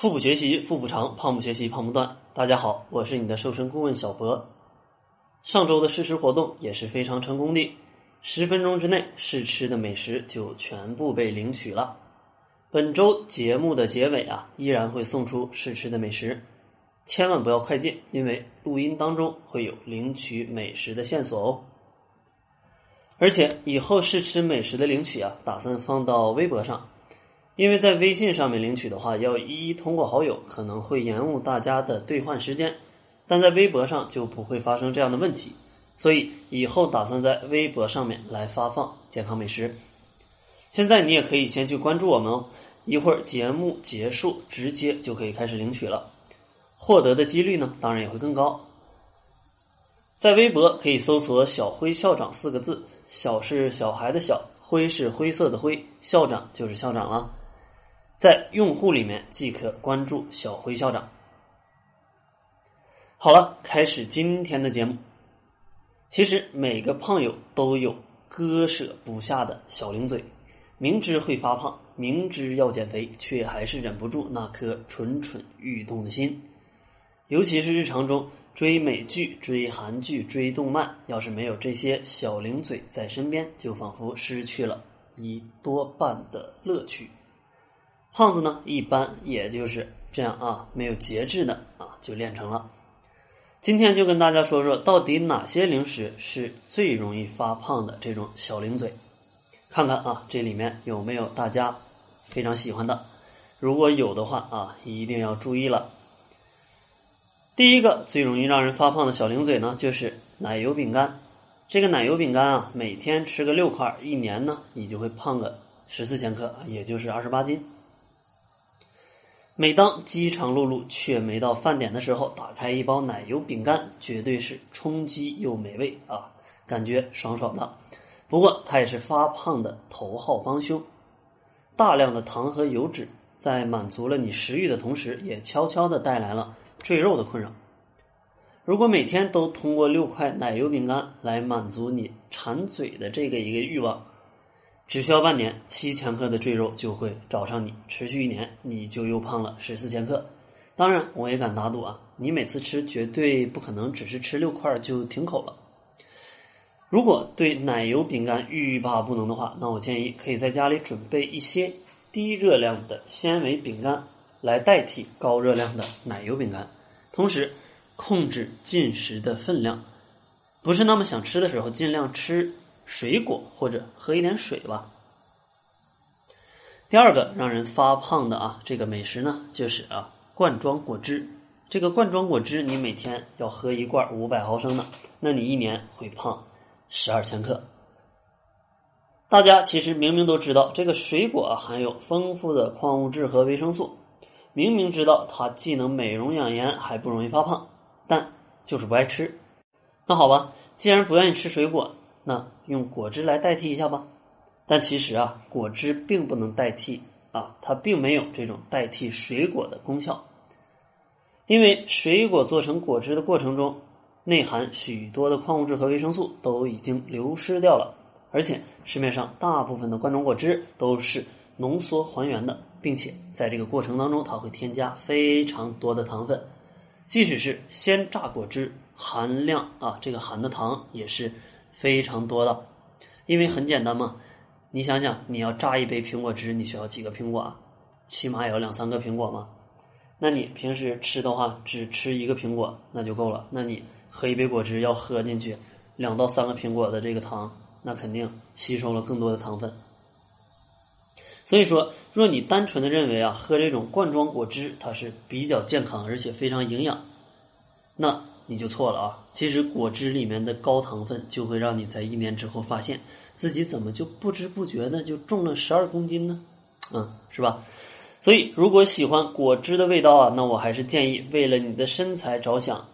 腹部学习腹部长，胖不学习胖不断。大家好，我是你的瘦身顾问小博。上周的试吃活动也是非常成功的，十分钟之内试吃的美食就全部被领取了。本周节目的结尾啊，依然会送出试吃的美食，千万不要快进，因为录音当中会有领取美食的线索哦。而且以后试吃美食的领取啊，打算放到微博上。因为在微信上面领取的话，要一一通过好友，可能会延误大家的兑换时间；但在微博上就不会发生这样的问题，所以以后打算在微博上面来发放健康美食。现在你也可以先去关注我们哦，一会儿节目结束，直接就可以开始领取了，获得的几率呢，当然也会更高。在微博可以搜索“小辉校长”四个字，“小”是小孩的“小”，“灰”是灰色的“灰”，校长就是校长了。在用户里面即可关注小辉校长。好了，开始今天的节目。其实每个胖友都有割舍不下的小零嘴，明知会发胖，明知要减肥，却还是忍不住那颗蠢蠢欲动的心。尤其是日常中追美剧、追韩剧、追动漫，要是没有这些小零嘴在身边，就仿佛失去了一多半的乐趣。胖子呢，一般也就是这样啊，没有节制的啊，就练成了。今天就跟大家说说，到底哪些零食是最容易发胖的这种小零嘴，看看啊，这里面有没有大家非常喜欢的。如果有的话啊，一定要注意了。第一个最容易让人发胖的小零嘴呢，就是奶油饼干。这个奶油饼干啊，每天吃个六块，一年呢，你就会胖个十四千克，也就是二十八斤。每当饥肠辘辘却没到饭点的时候，打开一包奶油饼干，绝对是充饥又美味啊，感觉爽爽的。不过它也是发胖的头号帮凶，大量的糖和油脂在满足了你食欲的同时，也悄悄的带来了赘肉的困扰。如果每天都通过六块奶油饼干来满足你馋嘴的这个一个欲望。只需要半年，七千克的赘肉就会找上你。持续一年，你就又胖了十四千克。当然，我也敢打赌啊，你每次吃绝对不可能只是吃六块就停口了。如果对奶油饼干欲罢不能的话，那我建议可以在家里准备一些低热量的纤维饼干来代替高热量的奶油饼干，同时控制进食的分量。不是那么想吃的时候，尽量吃。水果或者喝一点水吧。第二个让人发胖的啊，这个美食呢，就是啊罐装果汁。这个罐装果汁，你每天要喝一罐五百毫升的，那你一年会胖十二千克。大家其实明明都知道，这个水果啊含有丰富的矿物质和维生素，明明知道它既能美容养颜，还不容易发胖，但就是不爱吃。那好吧，既然不愿意吃水果。那用果汁来代替一下吧，但其实啊，果汁并不能代替啊，它并没有这种代替水果的功效，因为水果做成果汁的过程中，内含许多的矿物质和维生素都已经流失掉了，而且市面上大部分的罐装果汁都是浓缩还原的，并且在这个过程当中，它会添加非常多的糖分，即使是鲜榨果汁，含量啊，这个含的糖也是。非常多的，因为很简单嘛，你想想，你要榨一杯苹果汁，你需要几个苹果啊？起码也要两三个苹果嘛。那你平时吃的话，只吃一个苹果那就够了。那你喝一杯果汁要喝进去两到三个苹果的这个糖，那肯定吸收了更多的糖分。所以说，若你单纯的认为啊，喝这种罐装果汁它是比较健康而且非常营养，那。你就错了啊！其实果汁里面的高糖分就会让你在一年之后发现自己怎么就不知不觉的就重了十二公斤呢？嗯，是吧？所以如果喜欢果汁的味道啊，那我还是建议为了你的身材着想，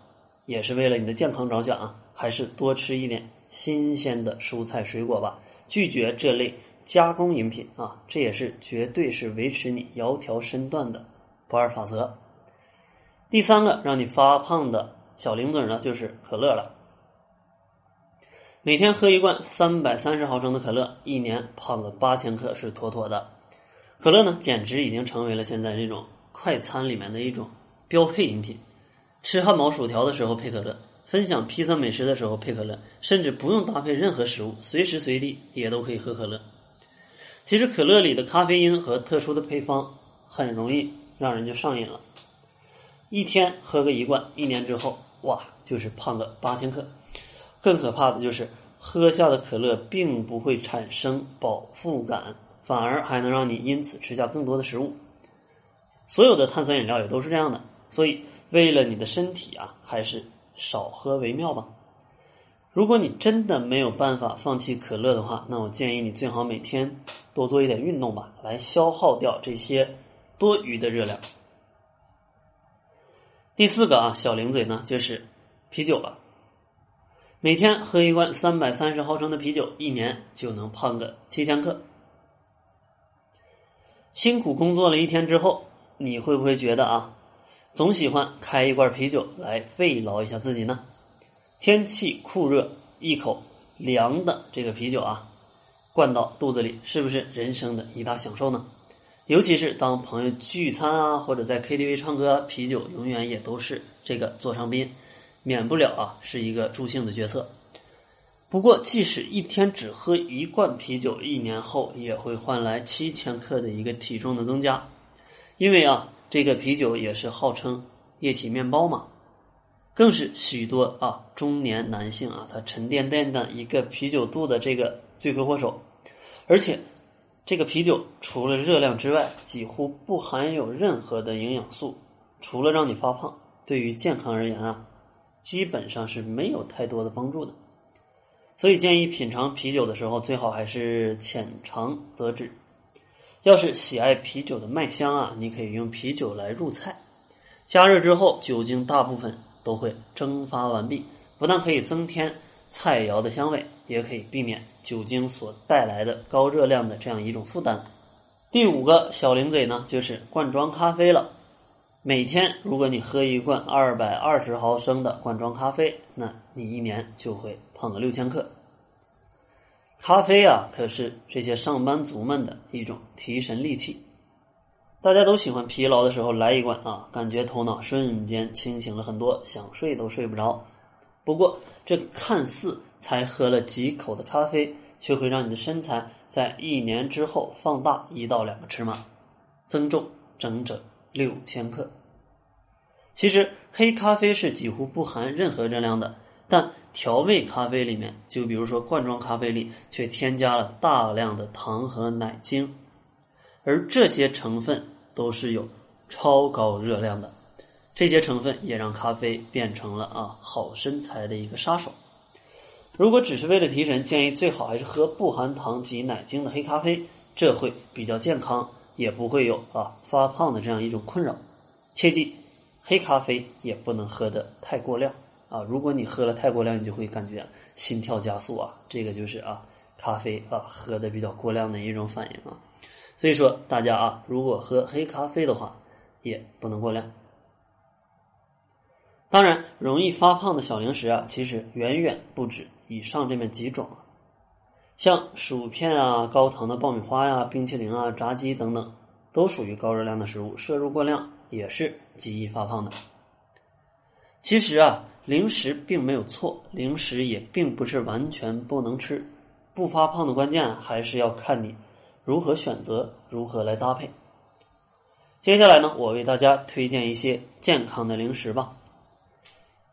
也是为了你的健康着想啊，还是多吃一点新鲜的蔬菜水果吧，拒绝这类加工饮品啊，这也是绝对是维持你窈窕身段的不二法则。第三个让你发胖的。小零嘴呢，就是可乐了。每天喝一罐三百三十毫升的可乐，一年胖个八千克是妥妥的。可乐呢，简直已经成为了现在这种快餐里面的一种标配饮品。吃汉堡、薯条的时候配可乐，分享披萨美食的时候配可乐，甚至不用搭配任何食物，随时随地也都可以喝可乐。其实可乐里的咖啡因和特殊的配方很容易让人就上瘾了，一天喝个一罐，一年之后哇，就是胖个八千克。更可怕的就是喝下的可乐并不会产生饱腹感，反而还能让你因此吃下更多的食物。所有的碳酸饮料也都是这样的，所以。为了你的身体啊，还是少喝为妙吧。如果你真的没有办法放弃可乐的话，那我建议你最好每天多做一点运动吧，来消耗掉这些多余的热量。第四个啊，小零嘴呢，就是啤酒了。每天喝一罐三百三十毫升的啤酒，一年就能胖个七千克。辛苦工作了一天之后，你会不会觉得啊？总喜欢开一罐啤酒来慰劳一下自己呢。天气酷热，一口凉的这个啤酒啊，灌到肚子里，是不是人生的一大享受呢？尤其是当朋友聚餐啊，或者在 KTV 唱歌，啤酒永远也都是这个座上宾，免不了啊是一个助兴的角色。不过，即使一天只喝一罐啤酒，一年后也会换来七千克的一个体重的增加，因为啊。这个啤酒也是号称液体面包嘛，更是许多啊中年男性啊他沉甸甸的一个啤酒肚的这个罪魁祸首。而且，这个啤酒除了热量之外，几乎不含有任何的营养素，除了让你发胖，对于健康而言啊，基本上是没有太多的帮助的。所以建议品尝啤酒的时候，最好还是浅尝辄止。要是喜爱啤酒的麦香啊，你可以用啤酒来入菜，加热之后酒精大部分都会蒸发完毕，不但可以增添菜肴的香味，也可以避免酒精所带来的高热量的这样一种负担。第五个小零嘴呢，就是罐装咖啡了。每天如果你喝一罐二百二十毫升的罐装咖啡，那你一年就会胖个六千克。咖啡啊，可是这些上班族们的一种提神利器。大家都喜欢疲劳的时候来一罐啊，感觉头脑瞬间清醒了很多，想睡都睡不着。不过，这看似才喝了几口的咖啡，却会让你的身材在一年之后放大一到两个尺码，增重整整六千克。其实，黑咖啡是几乎不含任何热量的。但调味咖啡里面，就比如说罐装咖啡里，却添加了大量的糖和奶精，而这些成分都是有超高热量的。这些成分也让咖啡变成了啊好身材的一个杀手。如果只是为了提神，建议最好还是喝不含糖及奶精的黑咖啡，这会比较健康，也不会有啊发胖的这样一种困扰。切记，黑咖啡也不能喝得太过量。啊，如果你喝了太过量，你就会感觉心跳加速啊，这个就是啊，咖啡啊喝的比较过量的一种反应啊。所以说，大家啊，如果喝黑咖啡的话，也不能过量。当然，容易发胖的小零食啊，其实远远不止以上这么几种啊，像薯片啊、高糖的爆米花呀、冰淇淋啊、炸鸡等等，都属于高热量的食物，摄入过量也是极易发胖的。其实啊。零食并没有错，零食也并不是完全不能吃。不发胖的关键还是要看你如何选择，如何来搭配。接下来呢，我为大家推荐一些健康的零食吧。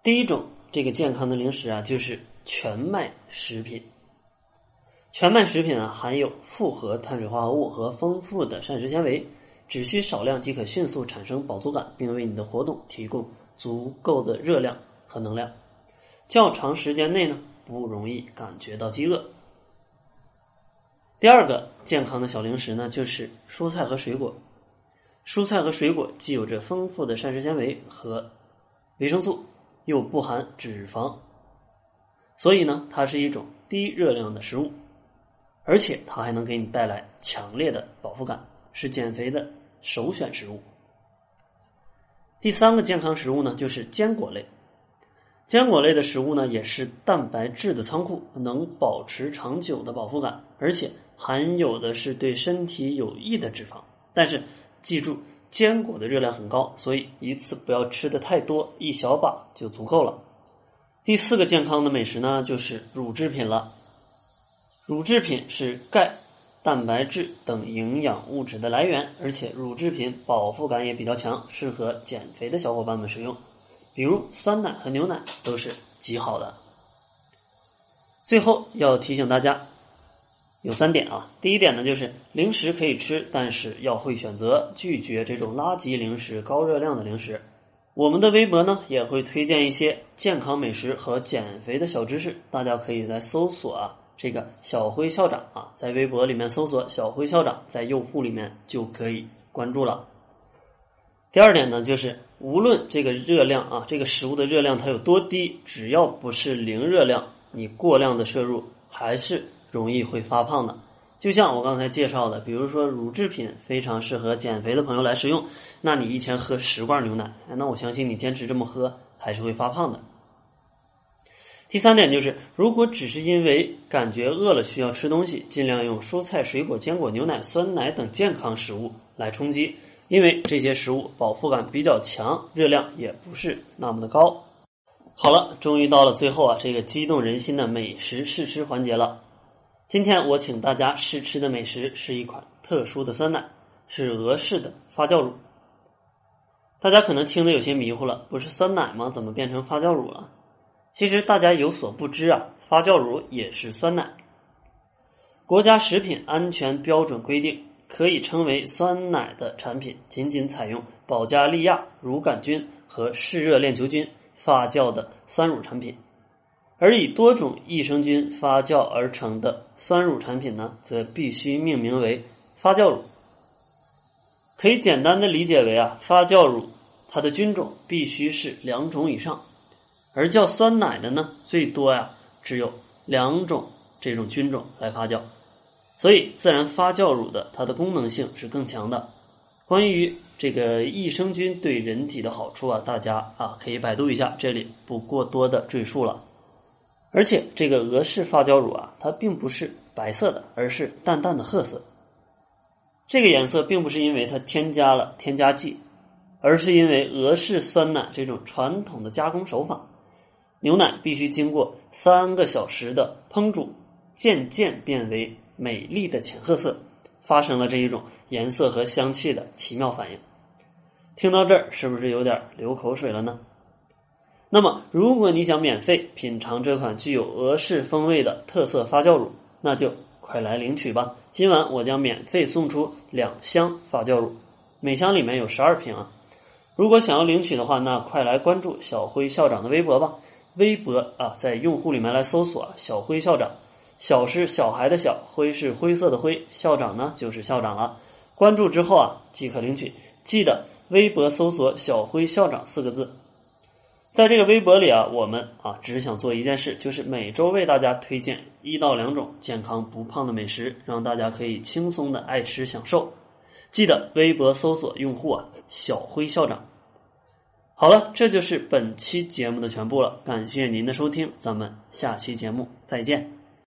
第一种这个健康的零食啊，就是全麦食品。全麦食品啊，含有复合碳水化合物和丰富的膳食纤维，只需少量即可迅速产生饱足感，并为你的活动提供足够的热量。和能量，较长时间内呢不容易感觉到饥饿。第二个健康的小零食呢，就是蔬菜和水果。蔬菜和水果既有着丰富的膳食纤维和维生素，又不含脂肪，所以呢，它是一种低热量的食物，而且它还能给你带来强烈的饱腹感，是减肥的首选食物。第三个健康食物呢，就是坚果类。坚果类的食物呢，也是蛋白质的仓库，能保持长久的饱腹感，而且含有的是对身体有益的脂肪。但是，记住坚果的热量很高，所以一次不要吃的太多，一小把就足够了。第四个健康的美食呢，就是乳制品了。乳制品是钙、蛋白质等营养物质的来源，而且乳制品饱腹感也比较强，适合减肥的小伙伴们食用。比如酸奶和牛奶都是极好的。最后要提醒大家。有三点啊，第一点呢，就是零食可以吃，但是要会选择，拒绝这种垃圾零食、高热量的零食。我们的微博呢，也会推荐一些健康美食和减肥的小知识，大家可以来搜索啊，这个小辉校长啊，在微博里面搜索小辉校长，在用户里面就可以关注了。第二点呢，就是无论这个热量啊，这个食物的热量它有多低，只要不是零热量，你过量的摄入还是。容易会发胖的，就像我刚才介绍的，比如说乳制品非常适合减肥的朋友来食用。那你一天喝十罐牛奶，那我相信你坚持这么喝还是会发胖的。第三点就是，如果只是因为感觉饿了需要吃东西，尽量用蔬菜、水果、坚果、牛奶、酸奶等健康食物来充饥，因为这些食物饱腹感比较强，热量也不是那么的高。好了，终于到了最后啊，这个激动人心的美食试吃环节了。今天我请大家试吃的美食是一款特殊的酸奶，是俄式的发酵乳。大家可能听得有些迷糊了，不是酸奶吗？怎么变成发酵乳了？其实大家有所不知啊，发酵乳也是酸奶。国家食品安全标准规定，可以称为酸奶的产品，仅仅采用保加利亚乳杆菌和嗜热链球菌发酵的酸乳产品。而以多种益生菌发酵而成的酸乳产品呢，则必须命名为发酵乳。可以简单的理解为啊，发酵乳它的菌种必须是两种以上，而叫酸奶的呢，最多呀只有两种这种菌种来发酵，所以自然发酵乳的它的功能性是更强的。关于这个益生菌对人体的好处啊，大家啊可以百度一下，这里不过多的赘述了。而且这个俄式发酵乳啊，它并不是白色的，而是淡淡的褐色。这个颜色并不是因为它添加了添加剂，而是因为俄式酸奶这种传统的加工手法，牛奶必须经过三个小时的烹煮，渐渐变为美丽的浅褐色，发生了这一种颜色和香气的奇妙反应。听到这儿，是不是有点流口水了呢？那么，如果你想免费品尝这款具有俄式风味的特色发酵乳，那就快来领取吧！今晚我将免费送出两箱发酵乳，每箱里面有十二瓶啊！如果想要领取的话，那快来关注小辉校长的微博吧。微博啊，在用户里面来搜索“小辉校长”，小是小孩的小，灰是灰色的灰，校长呢就是校长了。关注之后啊，即可领取。记得微博搜索“小辉校长”四个字。在这个微博里啊，我们啊只想做一件事，就是每周为大家推荐一到两种健康不胖的美食，让大家可以轻松的爱吃享受。记得微博搜索用户啊小辉校长。好了，这就是本期节目的全部了，感谢您的收听，咱们下期节目再见。